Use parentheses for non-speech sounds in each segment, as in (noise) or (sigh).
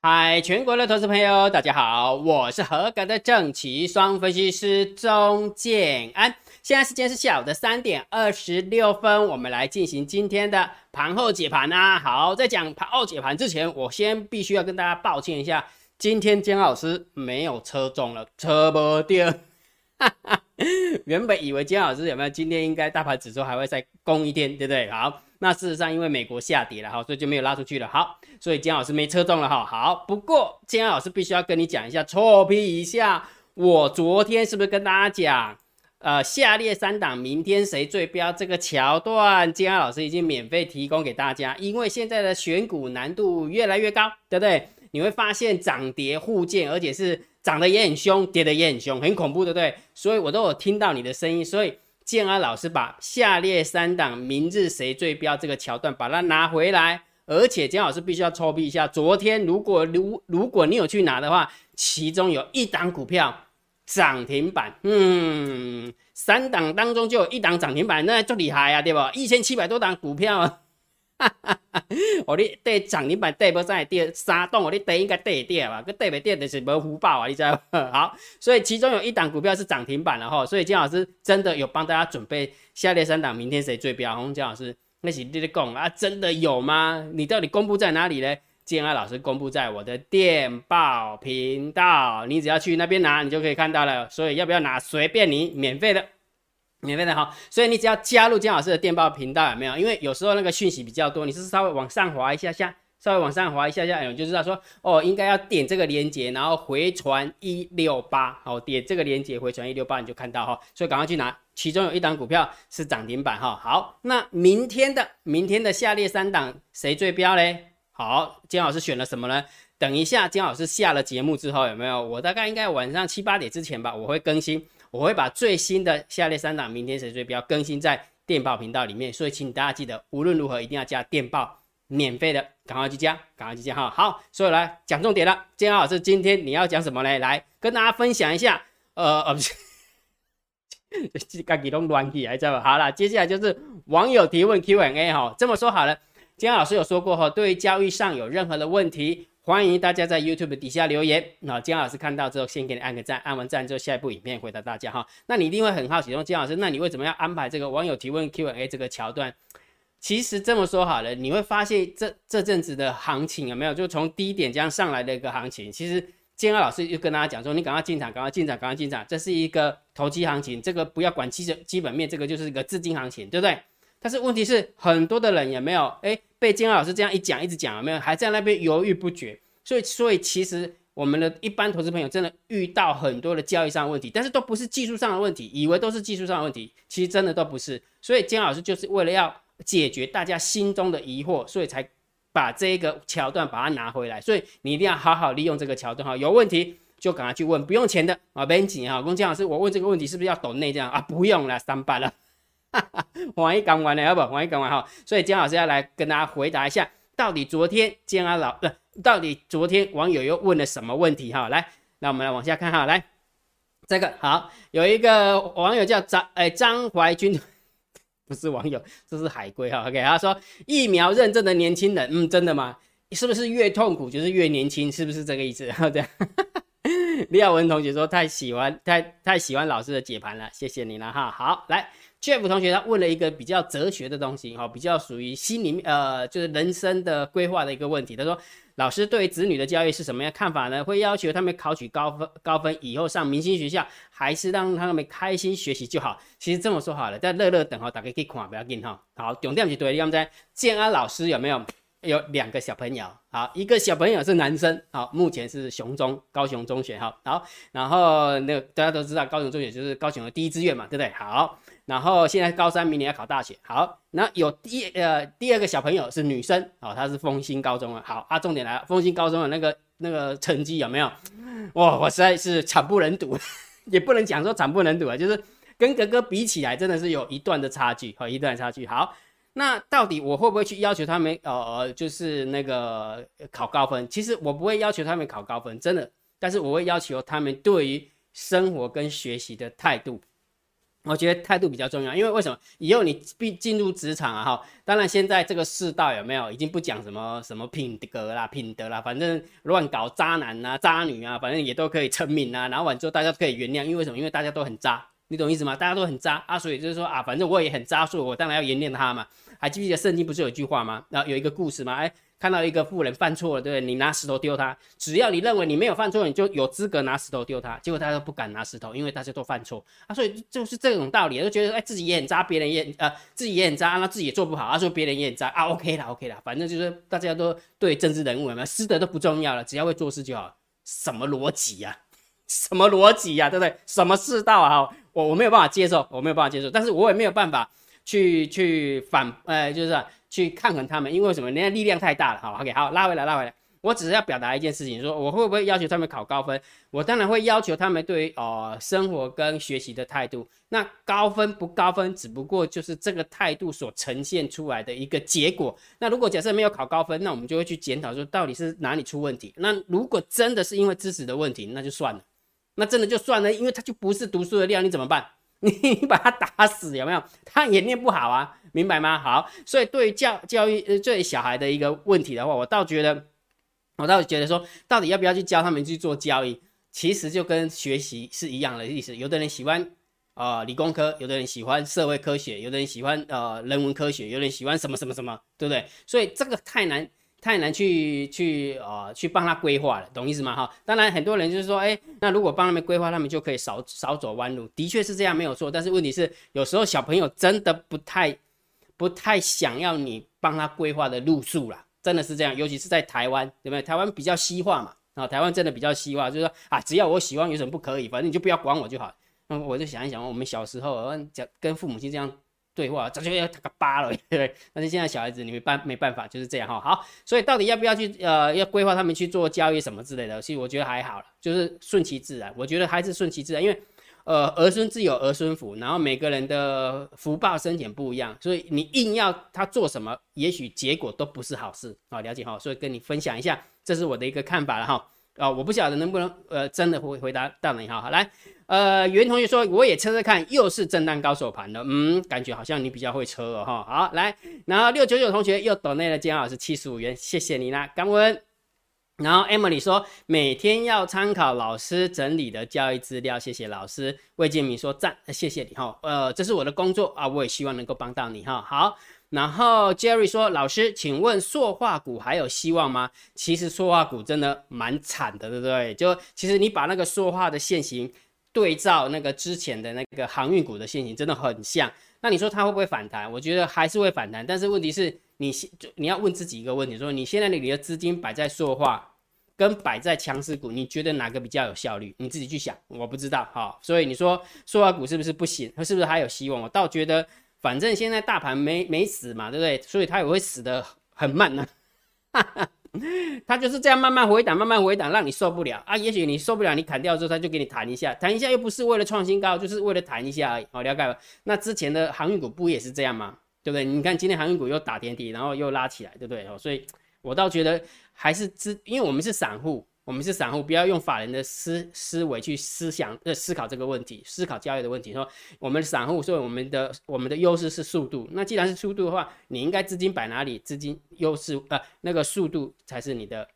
嗨，全国的投资朋友，大家好，我是合格的正奇双分析师钟建安。现在时间是下午的三点二十六分，我们来进行今天的盘后解盘啊。好，在讲盘后解盘之前，我先必须要跟大家抱歉一下，今天姜老师没有车中了，车不掉。(laughs) 原本以为姜老师有没有今天应该大盘指数还会再攻一天，对不对？好。那事实上，因为美国下跌了哈，所以就没有拉出去了。好，所以姜老师没车中了哈。好，不过姜老师必须要跟你讲一下，错批一下。我昨天是不是跟大家讲，呃，下列三档明天谁最标这个桥段，姜老师已经免费提供给大家。因为现在的选股难度越来越高，对不对？你会发现涨跌互见，而且是涨得也很凶，跌得也很凶，很恐怖，对不对？所以我都有听到你的声音，所以。建安老师把下列三档明日谁最标这个桥段把它拿回来，而且建老师必须要抽批一下。昨天如果如如果你有去拿的话，其中有一档股票涨停板，嗯，三档当中就有一档涨停板，那就厉害啊，对吧？一千七百多档股票。哈！(laughs) 我你跌涨停板跌不上，跌三档我你跌应该跌跌吧？个跌没跌就是没福报啊！你知道？(laughs) 好，所以其中有一档股票是涨停板了哈，所以姜老师真的有帮大家准备下列三档，明天谁最标？洪姜老师那是你的讲啊，真的有吗？你到底公布在哪里呢？建安老师公布在我的电报频道，你只要去那边拿，你就可以看到了。所以要不要拿？随便你，免费的。免费的哈，所以你只要加入姜老师的电报频道，有没有？因为有时候那个讯息比较多，你是稍微往上滑一下下，稍微往上滑一下下，哎，就知道说哦，应该要点这个链接，然后回传一六八，好，点这个链接回传一六八，你就看到哈，所以赶快去拿，其中有一档股票是涨停板哈。好，那明天的明天的下列三档谁最标嘞？好，姜老师选了什么呢？等一下姜老师下了节目之后，有没有？我大概应该晚上七八点之前吧，我会更新。我会把最新的下列三档明天谁最标更新在电报频道里面，所以请大家记得无论如何一定要加电报，免费的，赶快去加，赶快去加哈。好，所以来讲重点了，建安老师今天你要讲什么呢？来跟大家分享一下，呃呃不是，自己都乱起来知道吧？好了，接下来就是网友提问 Q&A 哈。这么说好了，建安老师有说过哈，对于交易上有任何的问题。欢迎大家在 YouTube 底下留言，那姜老师看到之后，先给你按个赞，按完赞之后，下一部影片回答大家哈。那你一定会很好奇，说姜老师，那你为什么要安排这个网友提问 Q&A 这个桥段？其实这么说好了，你会发现这这阵子的行情有没有，就从低点这样上来的一个行情。其实姜老师就跟大家讲说，你赶快进场，赶快进场，赶快进场，这是一个投机行情，这个不要管基基本面，这个就是一个资金行情，对不对？但是问题是，很多的人有没有哎被金老师这样一讲一直讲有没有还在那边犹豫不决？所以所以其实我们的一般投资朋友真的遇到很多的交易上的问题，但是都不是技术上的问题，以为都是技术上的问题，其实真的都不是。所以金老师就是为了要解决大家心中的疑惑，所以才把这一个桥段把它拿回来。所以你一定要好好利用这个桥段哈，有问题就赶快去问，不用钱的啊，不用紧哈。跟金老师，我问这个问题是不是要抖内这样啊？不用了，三百了。(laughs) 欢迎讲完了，要不欢迎讲完哈。所以姜老师要来跟大家回答一下，到底昨天姜阿老不，到底昨天网友又问了什么问题哈？来，那我们来往下看哈。来，这个好，有一个网友叫张哎张怀军，(laughs) 不是网友，这是海龟哈。OK，他说疫苗认证的年轻人，嗯，真的吗？是不是越痛苦就是越年轻？是不是这个意思？这样。(laughs) 李亚文同学说太喜欢太太喜欢老师的解盘了，谢谢你了哈。好，来。Jeff 同学他问了一个比较哲学的东西，哈，比较属于心里呃，就是人生的规划的一个问题。他说：“老师对于子女的教育是什么样看法呢？会要求他们考取高分，高分以后上明星学校，还是让他们开心学习就好？”其实这么说好了，在乐乐等哈，大家可以看，不要紧哈。好，重点是对，你们在建安老师有没有有两个小朋友？好，一个小朋友是男生，好，目前是雄中高雄中学，哈，好，然后那个大家都知道高雄中学就是高雄的第一志愿嘛，对不对？好。然后现在高三，明年要考大学。好，那有第呃第二个小朋友是女生哦，她是丰兴高中的。好啊，重点来了，丰兴高中的那个那个成绩有没有？哇，我实在是惨不忍睹，(laughs) 也不能讲说惨不忍睹啊，就是跟哥哥比起来，真的是有一段的差距和一段差距。好，那到底我会不会去要求他们呃就是那个考高分？其实我不会要求他们考高分，真的，但是我会要求他们对于生活跟学习的态度。我觉得态度比较重要，因为为什么？以后你必进入职场啊，哈，当然现在这个世道有没有已经不讲什么什么品格啦、品德啦，反正乱搞渣男啊、渣女啊，反正也都可以成名啊，然后完之后大家可以原谅，因为什么？因为大家都很渣，你懂意思吗？大家都很渣啊，所以就是说啊，反正我也很渣，所以我当然要原谅他嘛。还记不记得圣经不是有一句话吗？然后有一个故事吗？哎。看到一个富人犯错了，对不对？你拿石头丢他，只要你认为你没有犯错，你就有资格拿石头丢他。结果他都不敢拿石头，因为大家都犯错啊，所以就是这种道理，就觉得哎自己也很渣，别人也呃自己也很渣，那自己也做不好，啊说别人也很渣啊，OK 啦 OK 啦，反正就是大家都对政治人物有没有师德都不重要了，只要会做事就好。什么逻辑呀？什么逻辑呀？(laughs) 对不对？什么世道啊？我我没有办法接受，我没有办法接受，但是我也没有办法去去反，呃，就是。去抗衡他们，因为什么？人家力量太大了。好，OK，好，拉回来，拉回来。我只是要表达一件事情，说我会不会要求他们考高分？我当然会要求他们对于呃生活跟学习的态度。那高分不高分，只不过就是这个态度所呈现出来的一个结果。那如果假设没有考高分，那我们就会去检讨说到底是哪里出问题。那如果真的是因为知识的问题，那就算了，那真的就算了，因为他就不是读书的料，你怎么办？(laughs) 你把他打死有没有？他也念不好啊。明白吗？好，所以对于教教育呃，对小孩的一个问题的话，我倒觉得，我倒觉得说，到底要不要去教他们去做交易，其实就跟学习是一样的意思。有的人喜欢呃理工科，有的人喜欢社会科学，有的人喜欢呃人文科学，有人喜欢什么什么什么，对不对？所以这个太难太难去去呃去帮他规划了，懂意思吗？哈，当然很多人就是说，哎，那如果帮他们规划，他们就可以少少走弯路，的确是这样没有错。但是问题是，有时候小朋友真的不太。不太想要你帮他规划的路数啦，真的是这样，尤其是在台湾，对不对？台湾比较西化嘛，啊，台湾真的比较西化，就是说啊，只要我喜欢，有什么不可以？反正你就不要管我就好。那我就想一想，我们小时候讲跟父母亲这样对话，早就要打个八了，对不对？但是现在小孩子你没办没办法，就是这样哈。好，所以到底要不要去呃要规划他们去做教育什么之类的？其实我觉得还好了，就是顺其自然。我觉得还是顺其自然，因为。呃，儿孙自有儿孙福，然后每个人的福报深浅不一样，所以你硬要他做什么，也许结果都不是好事啊。了解哈，所以跟你分享一下，这是我的一个看法了哈。啊，我不晓得能不能呃真的回回答到你哈。好来，呃，袁同学说我也测测看，又是震荡高手盘的，嗯，感觉好像你比较会车哦哈。好来，然后六九九同学又抖内了姜老师七十五元，谢谢你啦，感恩。然后 Emily 说，每天要参考老师整理的教育资料，谢谢老师。魏建明说赞，谢谢你哈。呃，这是我的工作啊，我也希望能够帮到你哈。好，然后 Jerry 说，老师，请问塑化股还有希望吗？其实塑化股真的蛮惨的，对不对？就其实你把那个塑化的线型对照那个之前的那个航运股的线型，真的很像。那你说它会不会反弹？我觉得还是会反弹，但是问题是。你现你要问自己一个问题：说你现在你的资金摆在塑化，跟摆在强势股，你觉得哪个比较有效率？你自己去想，我不知道哈。所以你说塑化股是不是不行？它是不是还有希望？我倒觉得，反正现在大盘没没死嘛，对不对？所以它也会死的很慢呢。(laughs) (laughs) 他就是这样慢慢回档，慢慢回档，让你受不了啊。也许你受不了，你砍掉之后，他就给你弹一下，弹一下又不是为了创新高，就是为了弹一下而已。好，了解了。那之前的航运股不也是这样吗？对不对？你看今天航运股又打天底，然后又拉起来，对不对？哦，所以我倒觉得还是之，因为我们是散户，我们是散户，不要用法人的思思维去思想呃思考这个问题，思考交易的问题。说我们散户，所以我们的我们的优势是速度。那既然是速度的话，你应该资金摆哪里？资金优势呃那个速度才是你的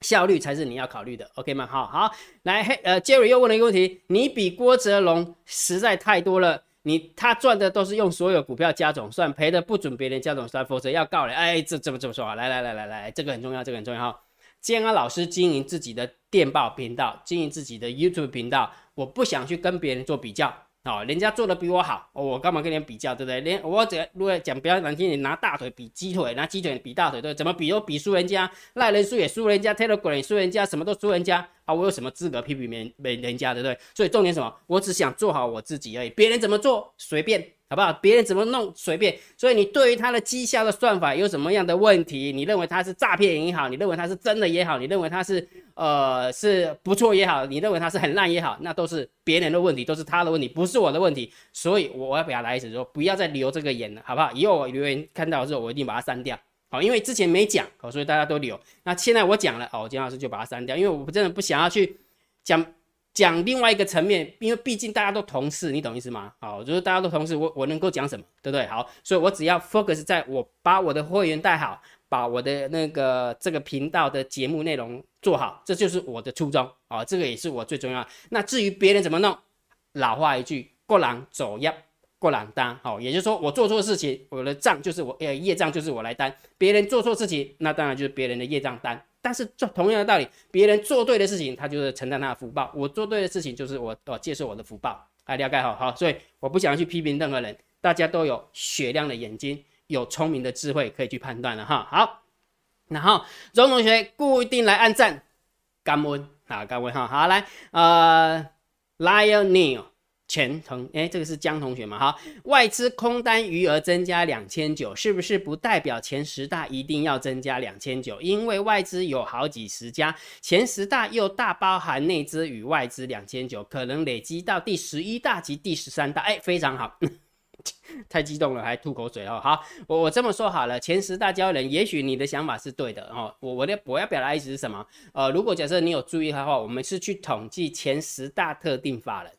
效率，才是你要考虑的。OK 吗？好好来，嘿呃，Jerry 又问了一个问题，你比郭哲龙实在太多了。你他赚的都是用所有股票加总算，赔的不准别人加总算，否则要告了。哎，这怎么怎么说啊？来来来来来，这个很重要，这个很重要哈。建安老师经营自己的电报频道，经营自己的 YouTube 频道，我不想去跟别人做比较。哦，人家做的比我好，我干嘛跟人家比较，对不对？连我只如果讲比较难听，你拿大腿比鸡腿，拿鸡腿比大腿，对，怎么比都比输人家，赖人输也输人家，Telegram 也输人家，什么都输人家啊！我有什么资格批评别人人家，对不对？所以重点什么？我只想做好我自己而已，别人怎么做随便。好不好？别人怎么弄随便，所以你对于他的绩效的算法有什么样的问题？你认为他是诈骗也好，你认为他是真的也好，你认为他是呃是不错也好，你认为他是很烂也好，那都是别人的问题，都是他的问题，不是我的问题。所以我要表达意思说，不要再留这个言了，好不好？以后我留言看到之后，我一定把它删掉。好，因为之前没讲，好，所以大家都留。那现在我讲了，哦，金老师就把它删掉，因为我真的不想要去讲。讲另外一个层面，因为毕竟大家都同事，你懂意思吗？好，就是大家都同事，我我能够讲什么，对不对？好，所以我只要 focus 在我把我的会员带好，把我的那个这个频道的节目内容做好，这就是我的初衷啊，这个也是我最重要。那至于别人怎么弄，老话一句，过人走业，过人担。好，也就是说我做错事情，我的账就是我呃业账就是我来担，别人做错事情，那当然就是别人的业账单。但是做同样的道理，别人做对的事情，他就是承担他的福报；我做对的事情，就是我我接受我的福报。大了解好好，所以我不想去批评任何人，大家都有雪亮的眼睛，有聪明的智慧可以去判断了哈。好，然后荣同学固定来按赞，感恩啊，感恩哈。好来，呃，Lionel。钱同哎，这个是江同学嘛？哈，外资空单余额增加两千九，是不是不代表前十大一定要增加两千九？因为外资有好几十家，前十大又大包含内资与外资两千九，可能累积到第十一大及第十三大。哎，非常好，(laughs) 太激动了，还吐口水哦。好，我我这么说好了，前十大交易人，也许你的想法是对的哦。我我的我要表达意思是什么？呃，如果假设你有注意的话，我们是去统计前十大特定法人。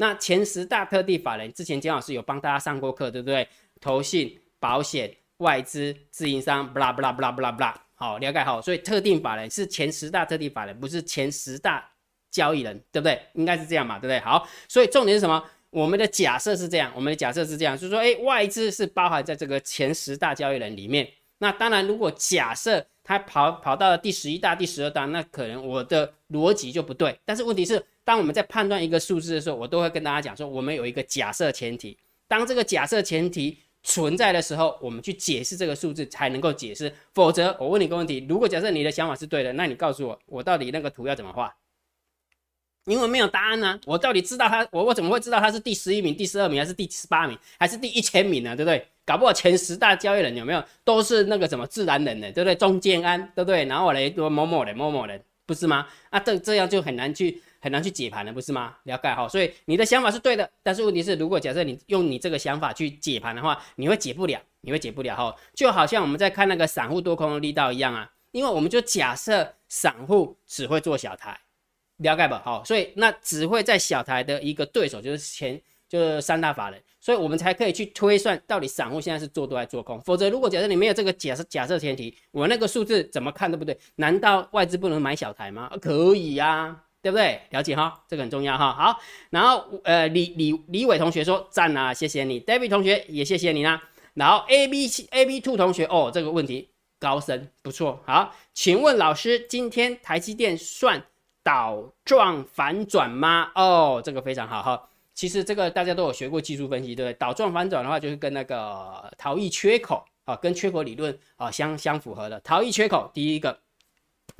那前十大特定法人，之前姜老师有帮大家上过课，对不对？投信、保险、外资、自营商，不啦不啦不啦不啦不啦，好，了解好。所以特定法人是前十大特定法人，不是前十大交易人，对不对？应该是这样嘛，对不对？好，所以重点是什么？我们的假设是这样，我们的假设是这样，就是说，哎，外资是包含在这个前十大交易人里面。那当然，如果假设他跑跑到了第十一大、第十二大，那可能我的逻辑就不对。但是问题是。当我们在判断一个数字的时候，我都会跟大家讲说，我们有一个假设前提。当这个假设前提存在的时候，我们去解释这个数字才能够解释。否则，我问你个问题：如果假设你的想法是对的，那你告诉我，我到底那个图要怎么画？因为没有答案呢。我到底知道他，我我怎么会知道他是第十一名、第十二名，还是第十八名，还是第一千名呢？对不对？搞不好前十大交易人有没有都是那个什么自然人呢？对不对？中建安，对不对？然后来某某人、某某人，不是吗？啊，这这样就很难去。很难去解盘了，不是吗？了解哈，所以你的想法是对的，但是问题是，如果假设你用你这个想法去解盘的话，你会解不了，你会解不了哈。就好像我们在看那个散户多空的力道一样啊，因为我们就假设散户只会做小台，了解吧？好，所以那只会在小台的一个对手就是前就是三大法人，所以我们才可以去推算到底散户现在是做多还是做空。否则，如果假设你没有这个假设假设前提，我那个数字怎么看都不对。难道外资不能买小台吗？可以呀。对不对？了解哈，这个很重要哈。好，然后呃，李李李伟同学说赞啊，谢谢你。David 同学也谢谢你啦。然后 A B A B Two 同学哦，这个问题高深不错。好，请问老师，今天台积电算倒状反转吗？哦，这个非常好哈。其实这个大家都有学过技术分析，对不对？倒转反转的话，就是跟那个逃逸缺口啊，跟缺口理论啊相相符合的。逃逸缺口第一个，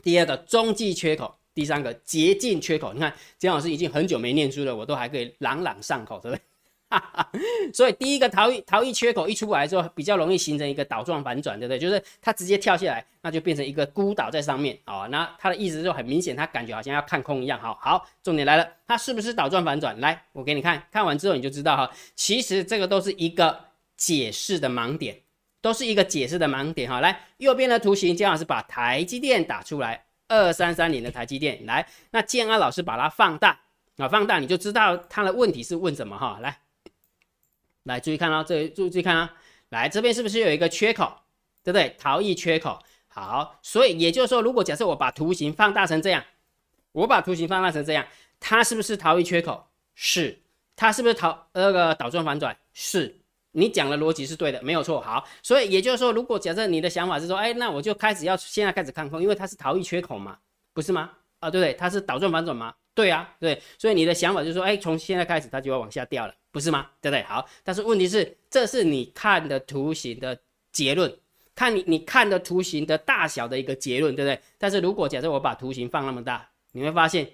第二个中继缺口。第三个捷径缺口，你看姜老师已经很久没念书了，我都还可以朗朗上口，对不对？(laughs) 所以第一个逃逸逃逸缺口一出来之后，比较容易形成一个倒状反转，对不对？就是它直接跳下来，那就变成一个孤岛在上面啊。那它的意思就很明显，它感觉好像要看空一样。好好，重点来了，它是不是倒状反转？来，我给你看看完之后你就知道哈。其实这个都是一个解释的盲点，都是一个解释的盲点哈。来，右边的图形，姜老师把台积电打出来。二三三零的台积电，来，那建安老师把它放大啊，放大你就知道它的问题是问什么哈。来，来注意看哦，这注注意看啊，来这边是不是有一个缺口，对不对？逃逸缺口。好，所以也就是说，如果假设我把图形放大成这样，我把图形放大成这样，它是不是逃逸缺口？是。它是不是逃那个倒转反转？是。你讲的逻辑是对的，没有错。好，所以也就是说，如果假设你的想法是说，哎，那我就开始要现在开始看空，因为它是逃逸缺口嘛，不是吗？啊，对不对？它是倒转反转吗？对啊，对。所以你的想法就是说，哎，从现在开始它就要往下掉了，不是吗？对不对？好，但是问题是，这是你看的图形的结论，看你你看的图形的大小的一个结论，对不对？但是如果假设我把图形放那么大，你会发现。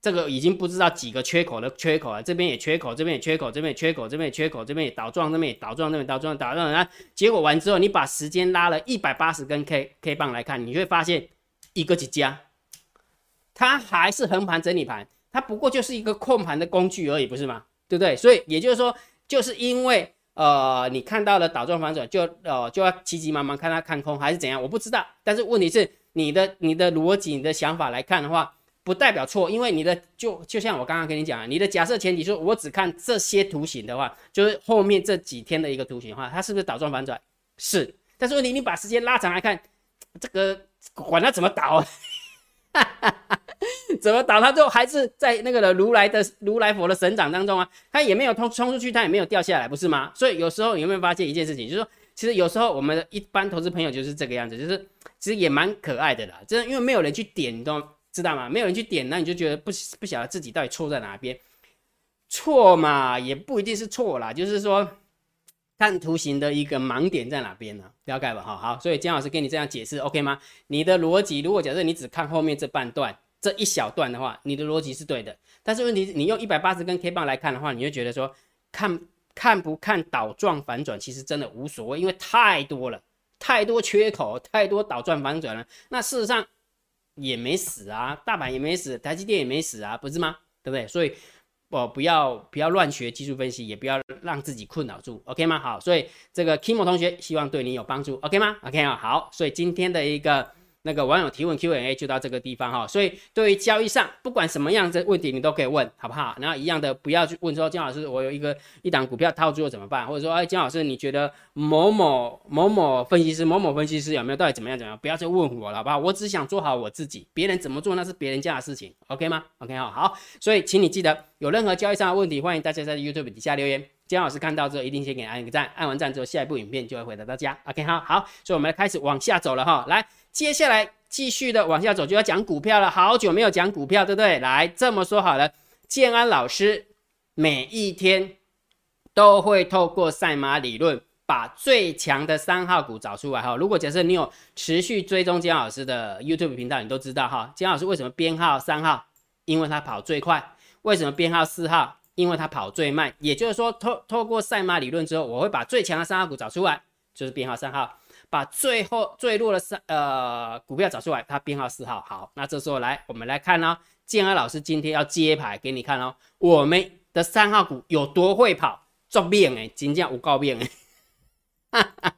这个已经不知道几个缺口的缺口了，这边也缺口，这边也缺口，这边也缺口，这边也缺口，这边也倒撞，这边也倒撞，这边倒撞，倒状，啊，结果完之后，你把时间拉了一百八十根 K K 棒来看，你会发现一个几家，它还是横盘整理盘，它不过就是一个控盘的工具而已，不是吗？对不对？所以也就是说，就是因为呃，你看到了倒转反转，就呃就要急急忙忙看它看空还是怎样，我不知道。但是问题是，你的你的逻辑、你的想法来看的话。不代表错，因为你的就就像我刚刚跟你讲，你的假设前提说，我只看这些图形的话，就是后面这几天的一个图形的话，它是不是倒转反转？是。但是问题，你把时间拉长来看，这个管它怎么倒，(laughs) 怎么倒，它就还是在那个的如来的如来佛的神掌当中啊，他也没有冲冲出去，他也没有掉下来，不是吗？所以有时候你有没有发现一件事情，就是说，其实有时候我们的一般投资朋友就是这个样子，就是其实也蛮可爱的啦，真的，因为没有人去点，你都知道吗？没有人去点，那你就觉得不不晓得自己到底错在哪边，错嘛也不一定是错啦，就是说。看图形的一个盲点在哪边呢？不要盖吧，好好，所以姜老师跟你这样解释，OK 吗？你的逻辑，如果假设你只看后面这半段这一小段的话，你的逻辑是对的。但是问题是，你用一百八十根 K 棒来看的话，你会觉得说，看看不看倒状反转，其实真的无所谓，因为太多了，太多缺口，太多倒转反转了。那事实上也没死啊，大盘也没死，台积电也没死啊，不是吗？对不对？所以。哦，不要不要乱学技术分析，也不要让自己困扰住，OK 吗？好，所以这个 Kimo 同学希望对你有帮助，OK 吗？OK 啊，好，所以今天的一个。那个网友提问 Q&A 就到这个地方哈，所以对于交易上不管什么样的问题你都可以问，好不好？然后一样的不要去问说姜老师我有一个一档股票套住了怎么办？或者说哎姜老师你觉得某某某某分析师某某分析师有没有到底怎么样怎么样？不要再问我了，好不好？我只想做好我自己，别人怎么做那是别人家的事情，OK 吗？OK 好，好，所以请你记得有任何交易上的问题，欢迎大家在 YouTube 底下留言，姜老师看到之后一定先给按一个赞，按完赞之后下一部影片就会回答大家，OK 好，好，所以我们来开始往下走了哈，来。接下来继续的往下走，就要讲股票了。好久没有讲股票，对不对？来这么说好了，建安老师每一天都会透过赛马理论，把最强的三号股找出来哈。如果假设你有持续追踪姜老师的 YouTube 频道，你都知道哈，姜老师为什么编号三号？因为他跑最快。为什么编号四号？因为它跑最慢。也就是说，透透过赛马理论之后，我会把最强的三号股找出来，就是编号三号。把最后最弱的三呃股票找出来，它编号四号。好，那这时候来，我们来看哦，建安老师今天要揭牌给你看哦，我们的三号股有多会跑，作变哎，金价无告变哎，哈哈，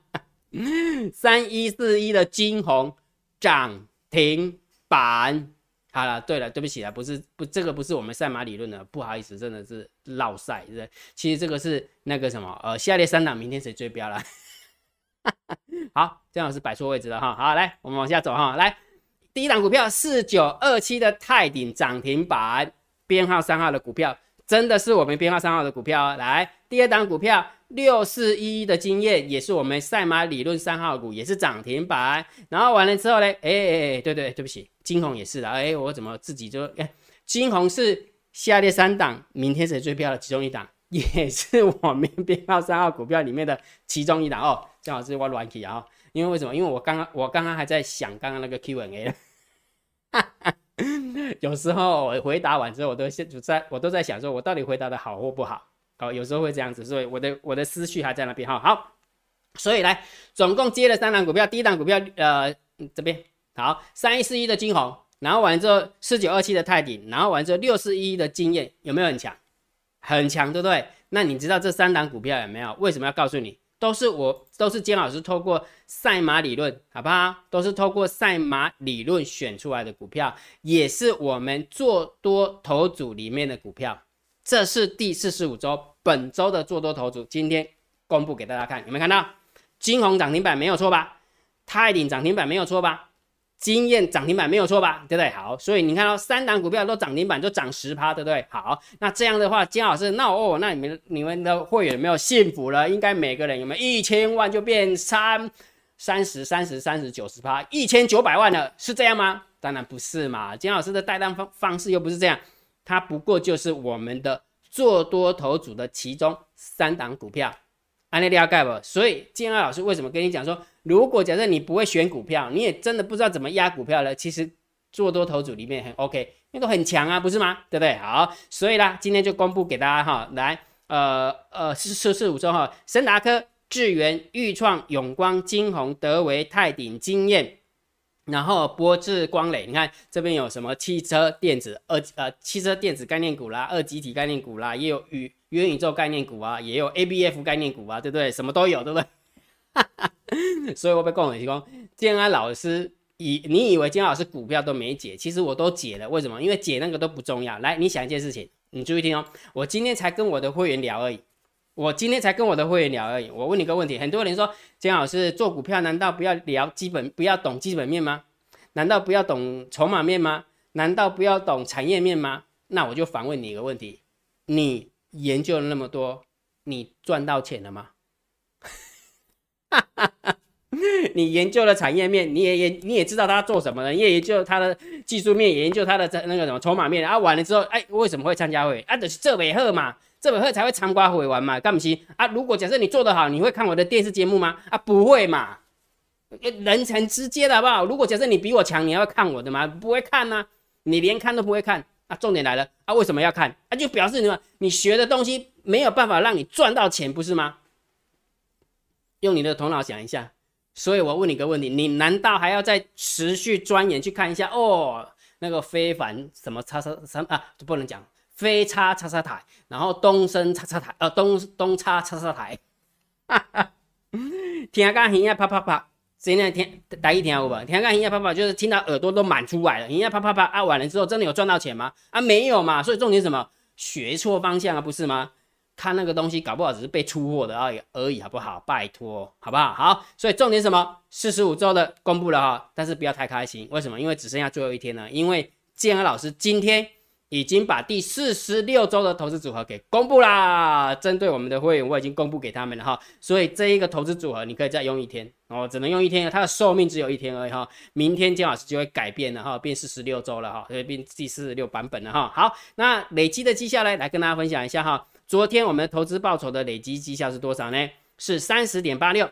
三一四一的金红涨停板。好了，对了，对不起啊，不是不这个不是我们赛马理论的，不好意思，真的是绕赛，是其实这个是那个什么呃，下列三档明天谁追标了？(laughs) 好，这样是摆错位置了哈。好，来，我们往下走哈。来，第一档股票四九二七的泰鼎涨停板，编号三号的股票，真的是我们编号三号的股票。来，第二档股票六四一的经验，也是我们赛马理论三号股，也是涨停板。然后完了之后呢，哎哎哎，对对，对不起，金红也是的。哎，我怎么自己就哎，金红是下列三档明天谁最标的其中一档，也是我们编号三号股票里面的其中一档哦。正好是我乱起啊，因为为什么？因为我刚刚我刚刚还在想刚刚那个 Q&A，(laughs) 有时候我回答完之后，我都现在我都在想说，我到底回答的好或不好？好，有时候会这样子，所以我的我的思绪还在那边哈。好，所以来总共接了三档股票，第一档股票呃这边好三一四一的金红，然后完之后四九二七的泰鼎，然后完之后六四一的经验有没有很强？很强，对不对？那你知道这三档股票有没有？为什么要告诉你？都是我，都是金老师透过赛马理论，好不好？都是透过赛马理论选出来的股票，也是我们做多头组里面的股票。这是第四十五周本周的做多头组，今天公布给大家看，有没有看到？金红涨停板没有错吧？泰鼎涨停板没有错吧？经验涨停板没有错吧？对不对？好，所以你看到三档股票都涨停板，就涨十趴，对不对？好，那这样的话，金老师，那哦，那你们你们的会员有没有幸福了？应该每个人有没有一千万就变三三十、三十、三十九十趴，一千九百万了，是这样吗？当然不是嘛，金老师的带单方方式又不是这样，它不过就是我们的做多头组的其中三档股票。安利利亚盖不？所以建安老师为什么跟你讲说，如果假设你不会选股票，你也真的不知道怎么压股票了，其实做多头组里面很 OK，因为都很强啊，不是吗？对不对？好，所以啦，今天就公布给大家哈，来，呃呃，四四四五周哈，森达科、智源、裕创、永光、金鸿、德维、泰鼎、经验。然后波智光磊，你看这边有什么汽车电子二呃汽车电子概念股啦，二极体概念股啦，也有宇元宇宙概念股啊，也有 A B F 概念股啊，对不对？什么都有，对不对？(laughs) 所以我被共同提供建安老师以你以为金老师股票都没解，其实我都解了。为什么？因为解那个都不重要。来，你想一件事情，你注意听哦。我今天才跟我的会员聊而已，我今天才跟我的会员聊而已。我问你个问题，很多人说金老师做股票难道不要聊基本，不要懂基本面吗？难道不要懂筹码面吗？难道不要懂产业面吗？那我就反问你一个问题：你研究了那么多，你赚到钱了吗？(laughs) 你研究了产业面，你也研你也知道他做什么的，你也研究他的技术面，研究他的这那个什么筹码面啊。完了之后，哎，为什么会参加会？啊，就是这尾鹤嘛，这尾鹤才会参加会玩嘛，干不起啊？如果假设你做得好，你会看我的电视节目吗？啊，不会嘛，人很直接的好不好？如果假设你比我强，你要看我的吗？不会看呐，你连看都不会看啊。重点来了啊，为什么要看？啊，就表示你们你学的东西没有办法让你赚到钱，不是吗？用你的头脑想一下。所以我问你个问题，你难道还要再持续钻研去看一下哦？那个非凡什么叉叉什啊，就不能讲非叉叉叉台，然后东升叉叉台，呃东东叉叉叉台，(laughs) 哈哈，听个耳啊啪啪啪，现在听大家听有无？听个耳啊啪啪，就是听到耳朵都满出来了，耳啊啪啪啪啊，完了之后真的有赚到钱吗？啊没有嘛，所以重点什么？学错方向啊，不是吗？看那个东西，搞不好只是被出货的而已而已，好不好？拜托，好不好？好，所以重点什么？四十五周的公布了哈，但是不要太开心，为什么？因为只剩下最后一天了。因为建安老师今天已经把第四十六周的投资组合给公布啦，针对我们的会员，我已经公布给他们了哈。所以这一个投资组合，你可以再用一天哦，只能用一天，它的寿命只有一天而已哈。明天姜老师就会改变了哈，变四十六周了哈，会变第四十六版本了哈。好，那累积的绩效呢，来跟大家分享一下哈。昨天我们投资报酬的累积绩效是多少呢？是三十点八六，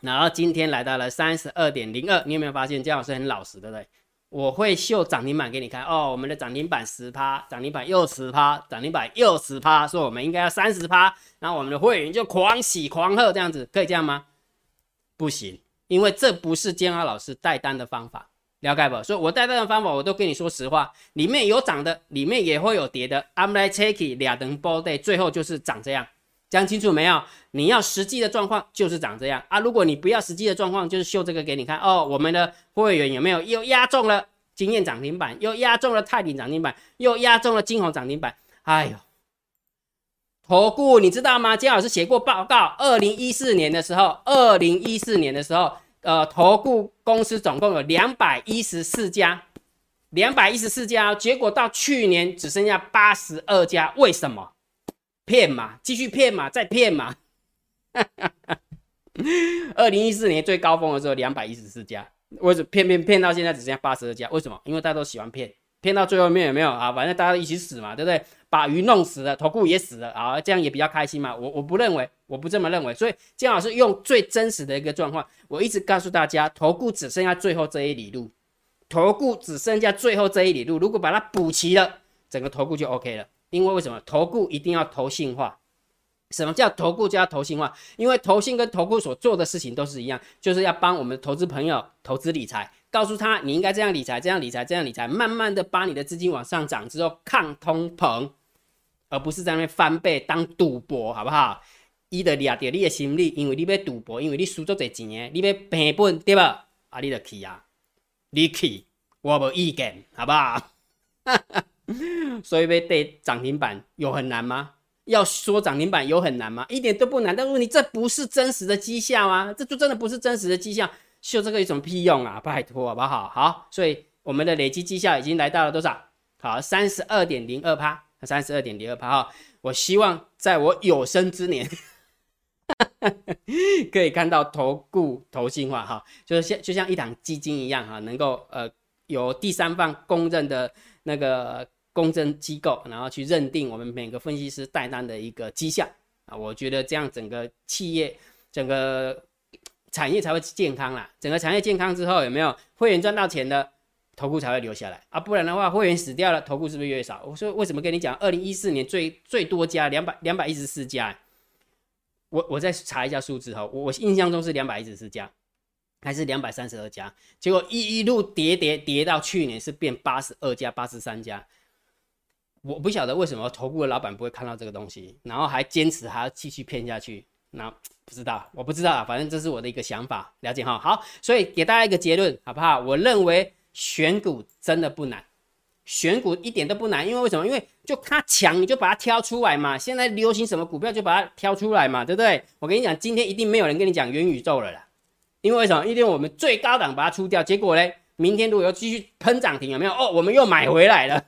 然后今天来到了三十二点零二。你有没有发现姜老师很老实，对不对？我会秀涨停板给你看哦，我们的涨停板十趴，涨停板又十趴，涨停板又十趴，说我们应该要三十趴，然后我们的会员就狂喜狂贺这样子，可以这样吗？不行，因为这不是姜老师带单的方法。了解不？所以我带单的方法，我都跟你说实话，里面有涨的，里面也会有跌的。I'm like take 俩等波 day，最后就是涨这样，讲清楚没有？你要实际的状况就是长这样啊！如果你不要实际的状况，就是秀这个给你看哦。我们的会员有没有又压中了经验涨停板，又压中了泰鼎涨停板，又压中了金红涨停板？哎呦，投顾你知道吗？金老师写过报告，二零一四年的时候，二零一四年的时候。呃，投顾公司总共有两百一十四家，两百一十四家，结果到去年只剩下八十二家，为什么？骗嘛，继续骗嘛，再骗嘛。(laughs) 二零一四年最高峰的时候两百一十四家，为什么骗骗骗到现在只剩下八十二家？为什么？因为大家都喜欢骗，骗到最后面有没有啊？反正大家一起死嘛，对不对？把鱼弄死了，投顾也死了啊，这样也比较开心嘛。我我不认为，我不这么认为。所以姜老师用最真实的一个状况，我一直告诉大家，投顾只剩下最后这一里路，投顾只剩下最后这一里路，如果把它补齐了，整个投顾就 OK 了。因为为什么？投顾一定要投信化。什么叫投顾加投信化？因为投信跟投顾所做的事情都是一样，就是要帮我们投资朋友投资理财。告诉他你应该这样理财，这样理财，这样理财，慢慢的把你的资金往上涨之后抗通膨。而不是在那边翻倍当赌博，好不好？伊就掠着你的心理，因为你要赌博，因为你输足侪钱的，你要赔本，对吧？啊，你就去啊，你去，我无意见，好不好？(laughs) (laughs) 所以被对涨停板有很难吗？要说涨停板有很难吗？一点都不难。但问题这不是真实的绩效啊，这就真的不是真实的绩效，秀这个有什么屁用啊？拜托，好不好？好，所以我们的累积绩效已经来到了多少？好，三十二点零二趴。三十二点零二趴哈，我希望在我有生之年 (laughs) 可以看到投顾投信化哈，就是像就像一档基金一样哈，能够呃有第三方公认的那个公证机构，然后去认定我们每个分析师带单的一个绩效啊，我觉得这样整个企业整个产业才会健康啦，整个产业健康之后有没有会员赚到钱的？投顾才会留下来啊，不然的话会员死掉了，投顾是不是越少？我说为什么跟你讲，二零一四年最最多家两百两百一十四家，我我再查一下数字哈，我我印象中是两百一十四家，还是两百三十二家？结果一一路跌跌跌到去年是变八十二家、八十三家，我不晓得为什么投顾的老板不会看到这个东西，然后还坚持还要继续骗下去。那不知道，我不知道啊，反正这是我的一个想法，了解哈。好，所以给大家一个结论，好不好？我认为选股真的不难，选股一点都不难，因为为什么？因为就它强，你就把它挑出来嘛。现在流行什么股票就把它挑出来嘛，对不对？我跟你讲，今天一定没有人跟你讲元宇宙了啦，因为什么？因为我们最高档把它出掉，结果呢，明天如果要继续喷涨停，有没有？哦，我们又买回来了。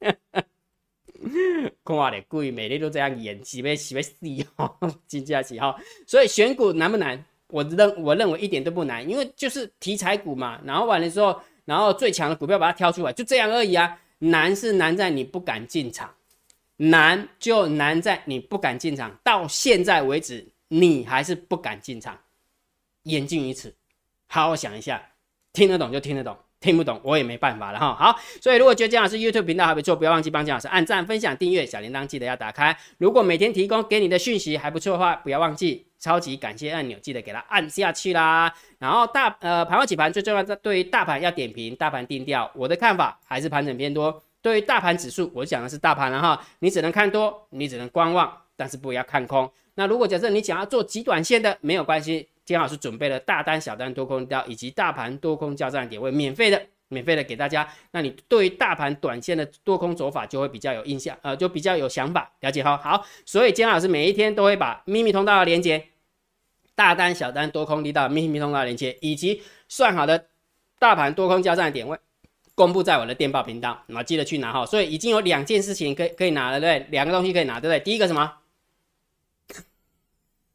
(laughs) 看话的贵，每天都这样演，是要是要死哦，(laughs) 真正是哈。所以选股难不难？我认我认为一点都不难，因为就是题材股嘛。然后完了之后，然后最强的股票把它挑出来，就这样而已啊。难是难在你不敢进场，难就难在你不敢进场。到现在为止，你还是不敢进场，言尽于此。好好想一下，听得懂就听得懂。听不懂我也没办法了哈。好，所以如果觉得姜老师 YouTube 频道还不错，不要忘记帮姜老师按赞、分享、订阅，小铃铛记得要打开。如果每天提供给你的讯息还不错的话，不要忘记超级感谢按钮，记得给它按下去啦。然后大呃盘后起盘最重要的，对于大盘要点评，大盘定调。我的看法还是盘整偏多。对于大盘指数，我讲的是大盘了哈，你只能看多，你只能观望，但是不要看空。那如果假设你想要做极短线的，没有关系。天老师准备了大单、小单多空调以及大盘多空交战点位，免费的，免费的给大家。那你对于大盘短线的多空走法就会比较有印象，呃，就比较有想法，了解哈。好，所以金老师每一天都会把秘密通道的连接、大单、小单多空力道秘密通道连接，以及算好的大盘多空交战的点位，公布在我的电报频道，那记得去拿哈。所以已经有两件事情可以可以拿了，对不对？两个东西可以拿，对不对？第一个什么？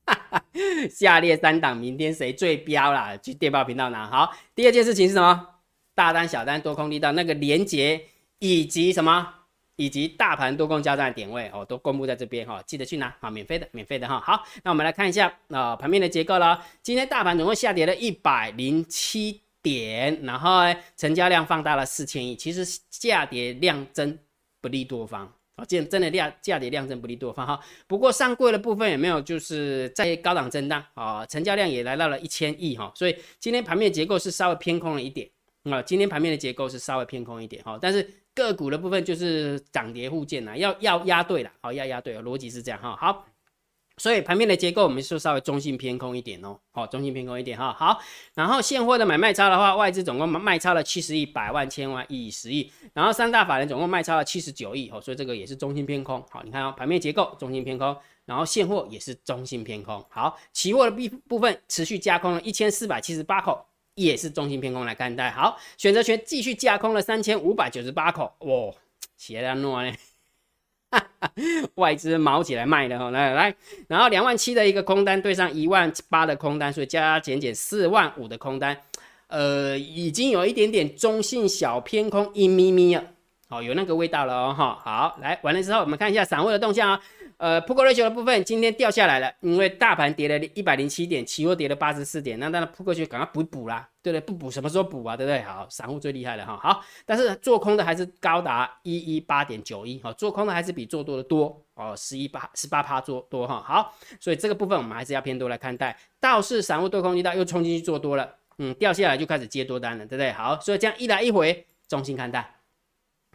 哈 (laughs) 下列三档明天谁最标啦？去电报频道拿。好，第二件事情是什么？大单、小单、多空力道那个连接，以及什么？以及大盘多空交战的点位哦，都公布在这边哈，记得去拿好，免费的，免费的哈。好，那我们来看一下啊盘面的结构了。今天大盘总共下跌了一百零七点，然后成交量放大了四千亿，其实下跌量增不利多方。啊，见真的量价跌量增不利多方哈，不过上柜的部分也没有就是在高档震荡啊，成交量也来到了一千亿哈，所以今天盘面结构是稍微偏空了一点啊，今天盘面的结构是稍微偏空一点哈，但是个股的部分就是涨跌互见呐，要要压对了，好要压对，逻辑是这样哈，好。所以盘面的结构，我们是稍微中性偏空一点哦，好，中性偏空一点哈，好，然后现货的买卖差的话，外资总共卖超了七十亿、百万、千万、亿、十亿，然后三大法人总共卖超了七十九亿，哦，所以这个也是中性偏空，好，你看哦，盘面结构中性偏空，然后现货也是中性偏空，好，期货的部部分持续加空了一千四百七十八口，也是中性偏空来看待，好，选择权继续加空了三千五百九十八口，哇，写的诺呢？外资毛起来卖的哈，来来，然后两万七的一个空单对上一万八的空单，所以加加减减四万五的空单，呃，已经有一点点中性小偏空一咪咪了，好，有那个味道了哦哈。好，来完了之后，我们看一下散户的动向啊。呃，Put Ratio 的部分今天掉下来了，因为大盘跌了一百零七点，期货跌了八十四点，那当然 Put Ratio 赶快补补啦，对不对？不补什么时候补啊？对不对？好，散户最厉害了哈。好，但是做空的还是高达一一八点九一，好，做空的还是比做多的多哦，十一八十八趴做多哈。好，所以这个部分我们还是要偏多来看待。倒是散户多空一到又冲进去做多了，嗯，掉下来就开始接多单了，对不对？好，所以这样一来一回，中心看待，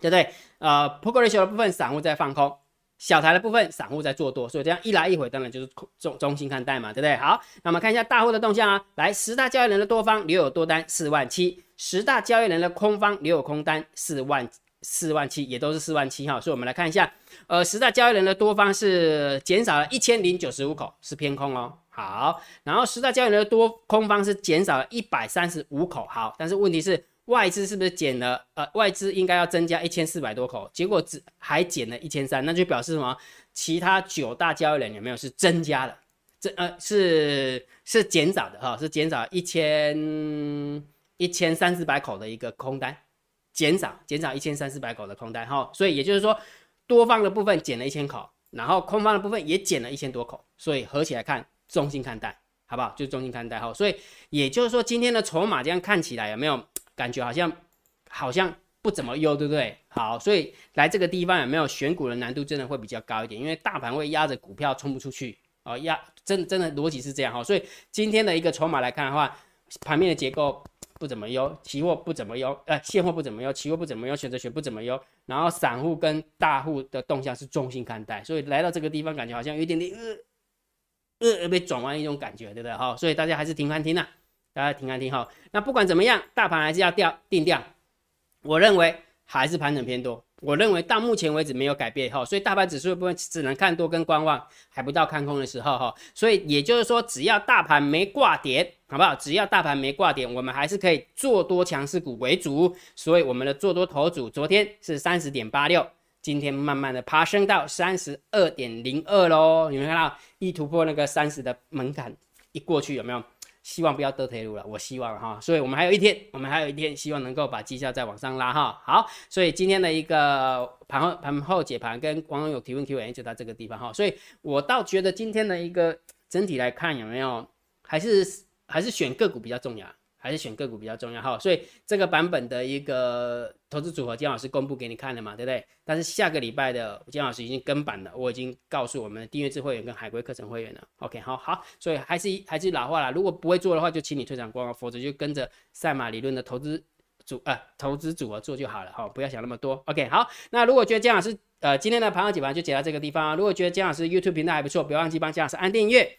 对不对？呃，Put Ratio 的部分散户在放空。小台的部分，散户在做多，所以这样一来一回，当然就是中中心看待嘛，对不对？好，那我们看一下大户的动向啊。来，十大交易人的多方留有多单四万七，十大交易人的空方留有空单四万四万七，也都是四万七哈。所以我们来看一下，呃，十大交易人的多方是减少了一千零九十五口，是偏空哦。好，然后十大交易人的多空方是减少了一百三十五口，好，但是问题是。外资是不是减了？呃，外资应该要增加一千四百多口，结果只还减了一千三，那就表示什么？其他九大交易人有没有是增加的？这呃是是减少的哈，是减少一千一千三四百口的一个空单，减少减少一千三四百口的空单哈，所以也就是说多方的部分减了一千口，然后空方的部分也减了一千多口，所以合起来看中性看待，好不好？就中性看待哈，所以也就是说今天的筹码这样看起来有没有？感觉好像好像不怎么优，对不对？好，所以来这个地方有没有选股的难度真的会比较高一点，因为大盘会压着股票冲不出去啊，压真真的逻辑是这样哈。所以今天的一个筹码来看的话，盘面的结构不怎么优，期货不怎么优，呃，现货不怎么优，期货不怎么优，选择权不怎么优，然后散户跟大户的动向是中性看待，所以来到这个地方感觉好像有一点点呃呃被转弯一种感觉，对不对哈？所以大家还是听看听啊，大家听看听哈。那不管怎么样，大盘还是要掉定调，我认为还是盘整偏多。我认为到目前为止没有改变哈，所以大盘指数部分只能看多跟观望，还不到看空的时候哈。所以也就是说，只要大盘没挂点，好不好？只要大盘没挂点，我们还是可以做多强势股为主。所以我们的做多头组昨天是三十点八六，今天慢慢的爬升到三十二点零二喽。有没有看到一突破那个三十的门槛一过去有没有？希望不要得退路了，我希望哈，所以我们还有一天，我们还有一天，希望能够把绩效再往上拉哈。好，所以今天的一个盘后盘后解盘跟网友提问 Q&A 就到这个地方哈。所以我倒觉得今天的一个整体来看有没有，还是还是选个股比较重要。还是选个股比较重要哈，所以这个版本的一个投资组合，姜老师公布给你看了嘛，对不对？但是下个礼拜的姜老师已经跟版了，我已经告诉我们的订阅制会员跟海龟课程会员了。OK，好好，所以还是还是老话啦，如果不会做的话，就请你退场光，否则就跟着赛马理论的投资组呃投资组合做就好了哈，不要想那么多。OK，好，那如果觉得姜老师呃今天的盘后解盘就解到这个地方，如果觉得姜老师 YouTube 频道还不错，不要忘记帮姜老师按订阅。